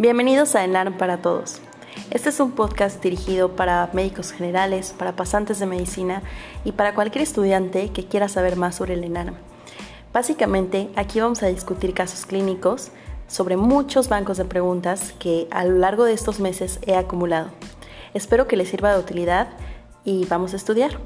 Bienvenidos a ENARM para Todos. Este es un podcast dirigido para médicos generales, para pasantes de medicina y para cualquier estudiante que quiera saber más sobre el ENARM. Básicamente, aquí vamos a discutir casos clínicos sobre muchos bancos de preguntas que a lo largo de estos meses he acumulado. Espero que les sirva de utilidad y vamos a estudiar.